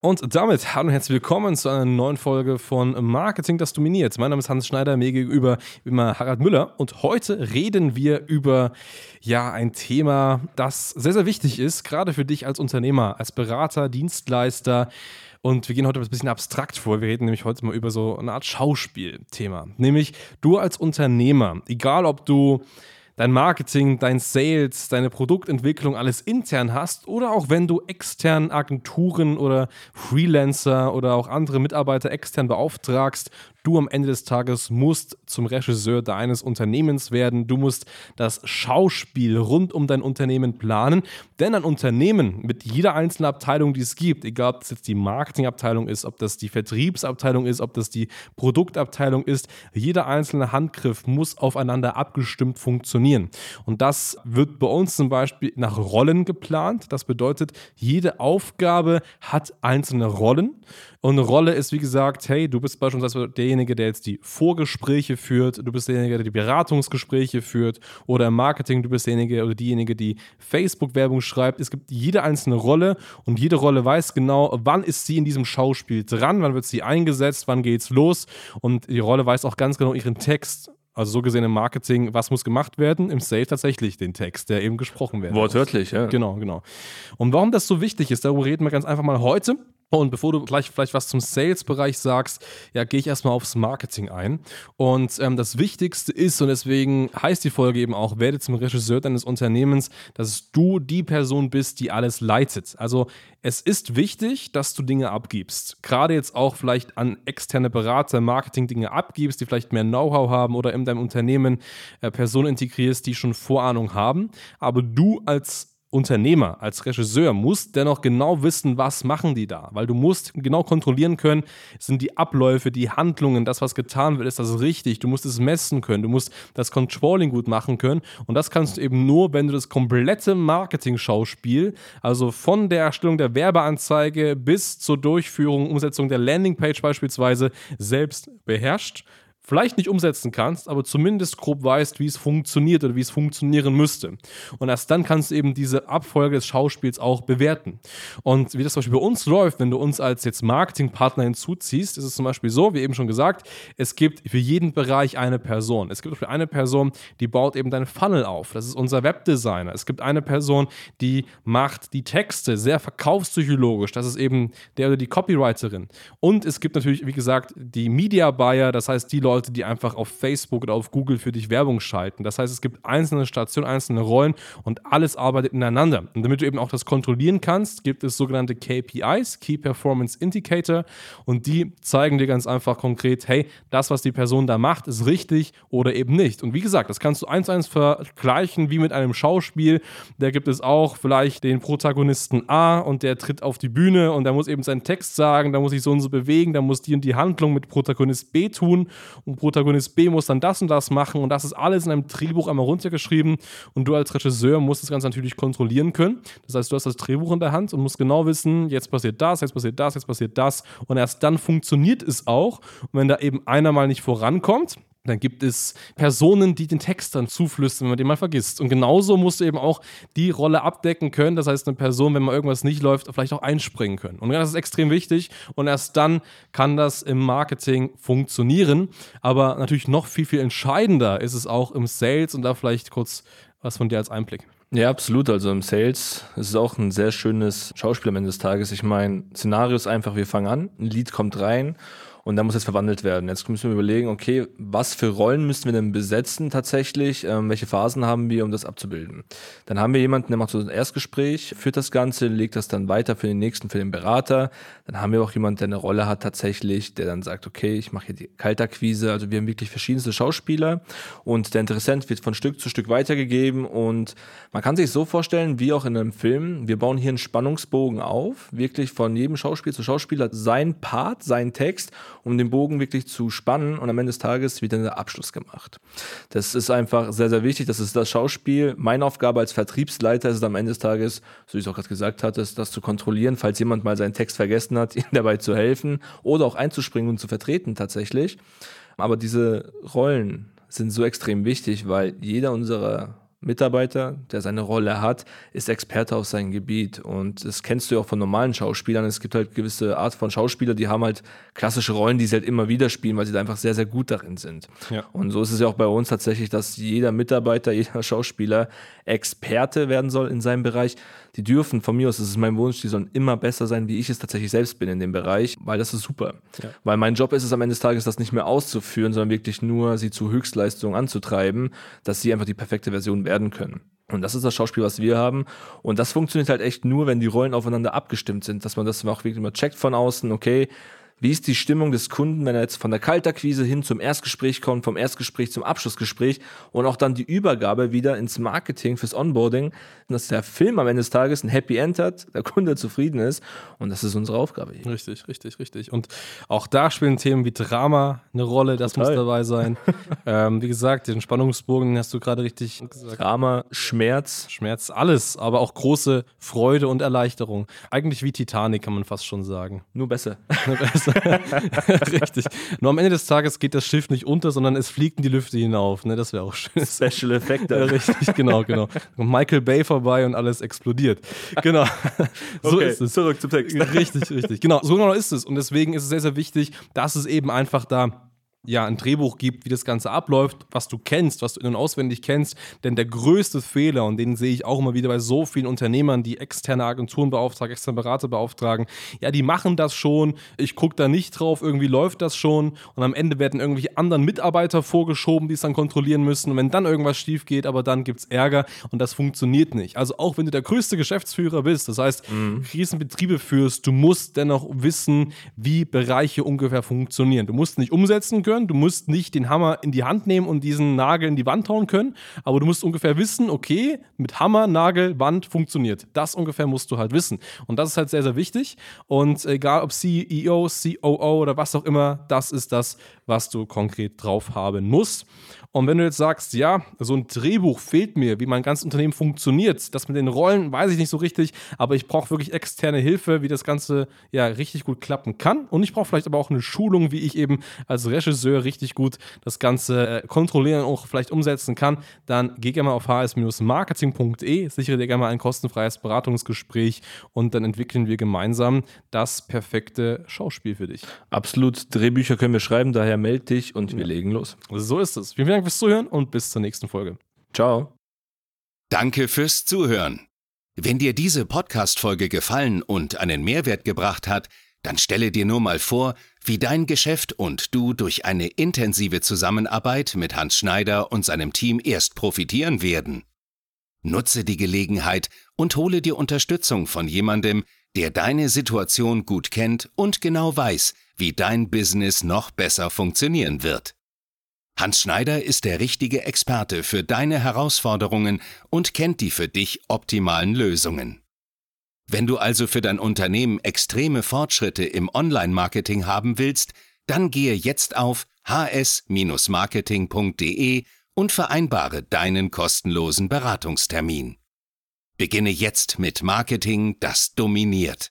Und damit hallo und herzlich willkommen zu einer neuen Folge von Marketing, das dominiert. Mein Name ist Hans Schneider, mir gegenüber immer Harald Müller und heute reden wir über ja ein Thema, das sehr, sehr wichtig ist, gerade für dich als Unternehmer, als Berater, Dienstleister. Und wir gehen heute ein bisschen abstrakt vor. Wir reden nämlich heute mal über so eine Art Schauspielthema. Nämlich du als Unternehmer, egal ob du dein Marketing, dein Sales, deine Produktentwicklung alles intern hast oder auch wenn du extern Agenturen oder Freelancer oder auch andere Mitarbeiter extern beauftragst, Du am Ende des Tages musst zum Regisseur deines Unternehmens werden. Du musst das Schauspiel rund um dein Unternehmen planen. Denn ein Unternehmen mit jeder einzelnen Abteilung, die es gibt, egal ob das jetzt die Marketingabteilung ist, ob das die Vertriebsabteilung ist, ob das die Produktabteilung ist, jeder einzelne Handgriff muss aufeinander abgestimmt funktionieren. Und das wird bei uns zum Beispiel nach Rollen geplant. Das bedeutet, jede Aufgabe hat einzelne Rollen. Und eine Rolle ist, wie gesagt, hey, du bist beispielsweise derjenige, der jetzt die Vorgespräche führt, du bist derjenige, der die Beratungsgespräche führt oder im Marketing, du bist derjenige oder diejenige, die Facebook-Werbung schreibt. Es gibt jede einzelne Rolle und jede Rolle weiß genau, wann ist sie in diesem Schauspiel dran, wann wird sie eingesetzt, wann geht's los und die Rolle weiß auch ganz genau ihren Text also so gesehen im Marketing, was muss gemacht werden? Im Sale tatsächlich den Text, der eben gesprochen wird. Wortwörtlich, ja. Genau, genau. Und warum das so wichtig ist, darüber reden wir ganz einfach mal heute. Und bevor du gleich vielleicht was zum Sales-Bereich sagst, ja, gehe ich erstmal aufs Marketing ein. Und ähm, das Wichtigste ist, und deswegen heißt die Folge eben auch, werde zum Regisseur deines Unternehmens, dass du die Person bist, die alles leitet. Also es ist wichtig, dass du Dinge abgibst. Gerade jetzt auch vielleicht an externe Berater, Marketing Dinge abgibst, die vielleicht mehr Know-how haben oder in deinem Unternehmen äh, Personen integrierst, die schon Vorahnung haben. Aber du als Unternehmer, als Regisseur musst dennoch genau wissen, was machen die da, weil du musst genau kontrollieren können, sind die Abläufe, die Handlungen, das, was getan wird, ist das richtig, du musst es messen können, du musst das Controlling gut machen können. Und das kannst du eben nur, wenn du das komplette Marketing-Schauspiel, also von der Erstellung der Werbeanzeige bis zur Durchführung, Umsetzung der Landingpage beispielsweise selbst beherrscht vielleicht nicht umsetzen kannst, aber zumindest grob weißt, wie es funktioniert oder wie es funktionieren müsste. Und erst dann kannst du eben diese Abfolge des Schauspiels auch bewerten. Und wie das zum Beispiel bei uns läuft, wenn du uns als jetzt Marketingpartner hinzuziehst, ist es zum Beispiel so, wie eben schon gesagt, es gibt für jeden Bereich eine Person. Es gibt zum eine Person, die baut eben deinen Funnel auf. Das ist unser Webdesigner. Es gibt eine Person, die macht die Texte sehr verkaufspsychologisch. Das ist eben der oder die Copywriterin. Und es gibt natürlich, wie gesagt, die Media Buyer, das heißt die Leute, Leute, die einfach auf Facebook oder auf Google für dich Werbung schalten. Das heißt, es gibt einzelne Stationen, einzelne Rollen und alles arbeitet ineinander. Und damit du eben auch das kontrollieren kannst, gibt es sogenannte KPIs, Key Performance Indicator, und die zeigen dir ganz einfach konkret, hey, das, was die Person da macht, ist richtig oder eben nicht. Und wie gesagt, das kannst du eins zu eins vergleichen wie mit einem Schauspiel. Da gibt es auch vielleicht den Protagonisten A und der tritt auf die Bühne und der muss eben seinen Text sagen, da muss sich so und so bewegen, da muss die und die Handlung mit Protagonist B tun und Protagonist B muss dann das und das machen und das ist alles in einem Drehbuch einmal runtergeschrieben und du als Regisseur musst das Ganze natürlich kontrollieren können. Das heißt, du hast das Drehbuch in der Hand und musst genau wissen, jetzt passiert das, jetzt passiert das, jetzt passiert das und erst dann funktioniert es auch. Und wenn da eben einer mal nicht vorankommt, dann gibt es Personen, die den Text dann zuflüstern, wenn man den mal vergisst. Und genauso musst du eben auch die Rolle abdecken können. Das heißt, eine Person, wenn mal irgendwas nicht läuft, vielleicht auch einspringen können. Und das ist extrem wichtig. Und erst dann kann das im Marketing funktionieren. Aber natürlich noch viel, viel entscheidender ist es auch im Sales. Und da vielleicht kurz was von dir als Einblick. Ja, absolut. Also im Sales ist es auch ein sehr schönes Schauspiel am Ende des Tages. Ich meine, Szenario ist einfach, wir fangen an, ein Lied kommt rein und da muss jetzt verwandelt werden. Jetzt müssen wir überlegen, okay, was für Rollen müssen wir denn besetzen tatsächlich? Ähm, welche Phasen haben wir, um das abzubilden? Dann haben wir jemanden, der macht so ein Erstgespräch, führt das Ganze, legt das dann weiter für den nächsten, für den Berater. Dann haben wir auch jemanden, der eine Rolle hat tatsächlich, der dann sagt, okay, ich mache hier die Kaltakquise. Also wir haben wirklich verschiedenste Schauspieler und der Interessent wird von Stück zu Stück weitergegeben und man kann sich so vorstellen, wie auch in einem Film, wir bauen hier einen Spannungsbogen auf, wirklich von jedem Schauspiel zu Schauspieler sein Part, sein Text, um den Bogen wirklich zu spannen und am Ende des Tages wird dann der Abschluss gemacht. Das ist einfach sehr, sehr wichtig. Das ist das Schauspiel. Meine Aufgabe als Vertriebsleiter ist es am Ende des Tages, so wie ich es auch gerade gesagt hatte, das zu kontrollieren, falls jemand mal seinen Text vergessen hat, ihm dabei zu helfen oder auch einzuspringen und zu vertreten tatsächlich. Aber diese Rollen sind so extrem wichtig, weil jeder unserer Mitarbeiter, der seine Rolle hat, ist Experte auf seinem Gebiet. Und das kennst du ja auch von normalen Schauspielern. Es gibt halt gewisse Art von Schauspieler, die haben halt klassische Rollen, die sie halt immer wieder spielen, weil sie da einfach sehr, sehr gut darin sind. Ja. Und so ist es ja auch bei uns tatsächlich, dass jeder Mitarbeiter, jeder Schauspieler Experte werden soll in seinem Bereich. Die dürfen von mir aus, das ist mein Wunsch, die sollen immer besser sein, wie ich es tatsächlich selbst bin in dem Bereich, weil das ist super. Ja. Weil mein Job ist es am Ende des Tages, das nicht mehr auszuführen, sondern wirklich nur sie zu Höchstleistungen anzutreiben, dass sie einfach die perfekte Version werden können. Und das ist das Schauspiel, was wir haben. Und das funktioniert halt echt nur, wenn die Rollen aufeinander abgestimmt sind, dass man das auch wirklich immer checkt von außen, okay, wie ist die Stimmung des Kunden, wenn er jetzt von der Kaltakquise hin zum Erstgespräch kommt, vom Erstgespräch zum Abschlussgespräch und auch dann die Übergabe wieder ins Marketing fürs Onboarding, dass der Film am Ende des Tages ein Happy End hat, der Kunde zufrieden ist und das ist unsere Aufgabe hier. Richtig, richtig, richtig. Und auch da spielen Themen wie Drama eine Rolle, das Total. muss dabei sein. ähm, wie gesagt, den Spannungsbogen hast du gerade richtig gesagt. Drama, Schmerz. Schmerz, alles, aber auch große Freude und Erleichterung. Eigentlich wie Titanic, kann man fast schon sagen. Nur besser. Nur besser. Richtig. Nur am Ende des Tages geht das Schiff nicht unter, sondern es fliegt in die Lüfte hinauf. Ne? Das wäre auch schön. Special Effekte. Richtig, genau, genau. Kommt Michael Bay vorbei und alles explodiert. Genau. so okay, ist es. Zurück zum Text. Richtig, richtig. Genau, so genau ist es. Und deswegen ist es sehr, sehr wichtig, dass es eben einfach da ja, ein Drehbuch gibt, wie das Ganze abläuft, was du kennst, was du in- und auswendig kennst. Denn der größte Fehler, und den sehe ich auch immer wieder bei so vielen Unternehmern, die externe Agenturen beauftragen, externe Berater beauftragen, ja, die machen das schon, ich gucke da nicht drauf, irgendwie läuft das schon und am Ende werden irgendwelche anderen Mitarbeiter vorgeschoben, die es dann kontrollieren müssen. Und wenn dann irgendwas schief geht, aber dann gibt es Ärger und das funktioniert nicht. Also auch wenn du der größte Geschäftsführer bist, das heißt, mhm. Riesenbetriebe führst, du musst dennoch wissen, wie Bereiche ungefähr funktionieren. Du musst nicht umsetzen können, du musst nicht den Hammer in die Hand nehmen und diesen Nagel in die Wand hauen können, aber du musst ungefähr wissen, okay, mit Hammer, Nagel, Wand funktioniert. Das ungefähr musst du halt wissen. Und das ist halt sehr, sehr wichtig. Und egal ob CEO, COO oder was auch immer, das ist das, was du konkret drauf haben musst. Und wenn du jetzt sagst, ja, so ein Drehbuch fehlt mir, wie mein ganzes Unternehmen funktioniert, das mit den Rollen weiß ich nicht so richtig, aber ich brauche wirklich externe Hilfe, wie das Ganze ja richtig gut klappen kann. Und ich brauche vielleicht aber auch eine Schulung, wie ich eben als Regisseur richtig gut das Ganze äh, kontrollieren und auch vielleicht umsetzen kann. Dann geh gerne mal auf hs-marketing.de, sichere dir gerne mal ein kostenfreies Beratungsgespräch und dann entwickeln wir gemeinsam das perfekte Schauspiel für dich. Absolut. Drehbücher können wir schreiben, daher melde dich und wir ja. legen los. So ist es. Vielen Dank fürs Zuhören und bis zur nächsten Folge. Ciao. Danke fürs Zuhören. Wenn dir diese Podcast-Folge gefallen und einen Mehrwert gebracht hat, dann stelle dir nur mal vor, wie dein Geschäft und du durch eine intensive Zusammenarbeit mit Hans Schneider und seinem Team erst profitieren werden. Nutze die Gelegenheit und hole dir Unterstützung von jemandem, der deine Situation gut kennt und genau weiß, wie dein Business noch besser funktionieren wird. Hans Schneider ist der richtige Experte für deine Herausforderungen und kennt die für dich optimalen Lösungen. Wenn du also für dein Unternehmen extreme Fortschritte im Online-Marketing haben willst, dann gehe jetzt auf hs-marketing.de und vereinbare deinen kostenlosen Beratungstermin. Beginne jetzt mit Marketing, das dominiert.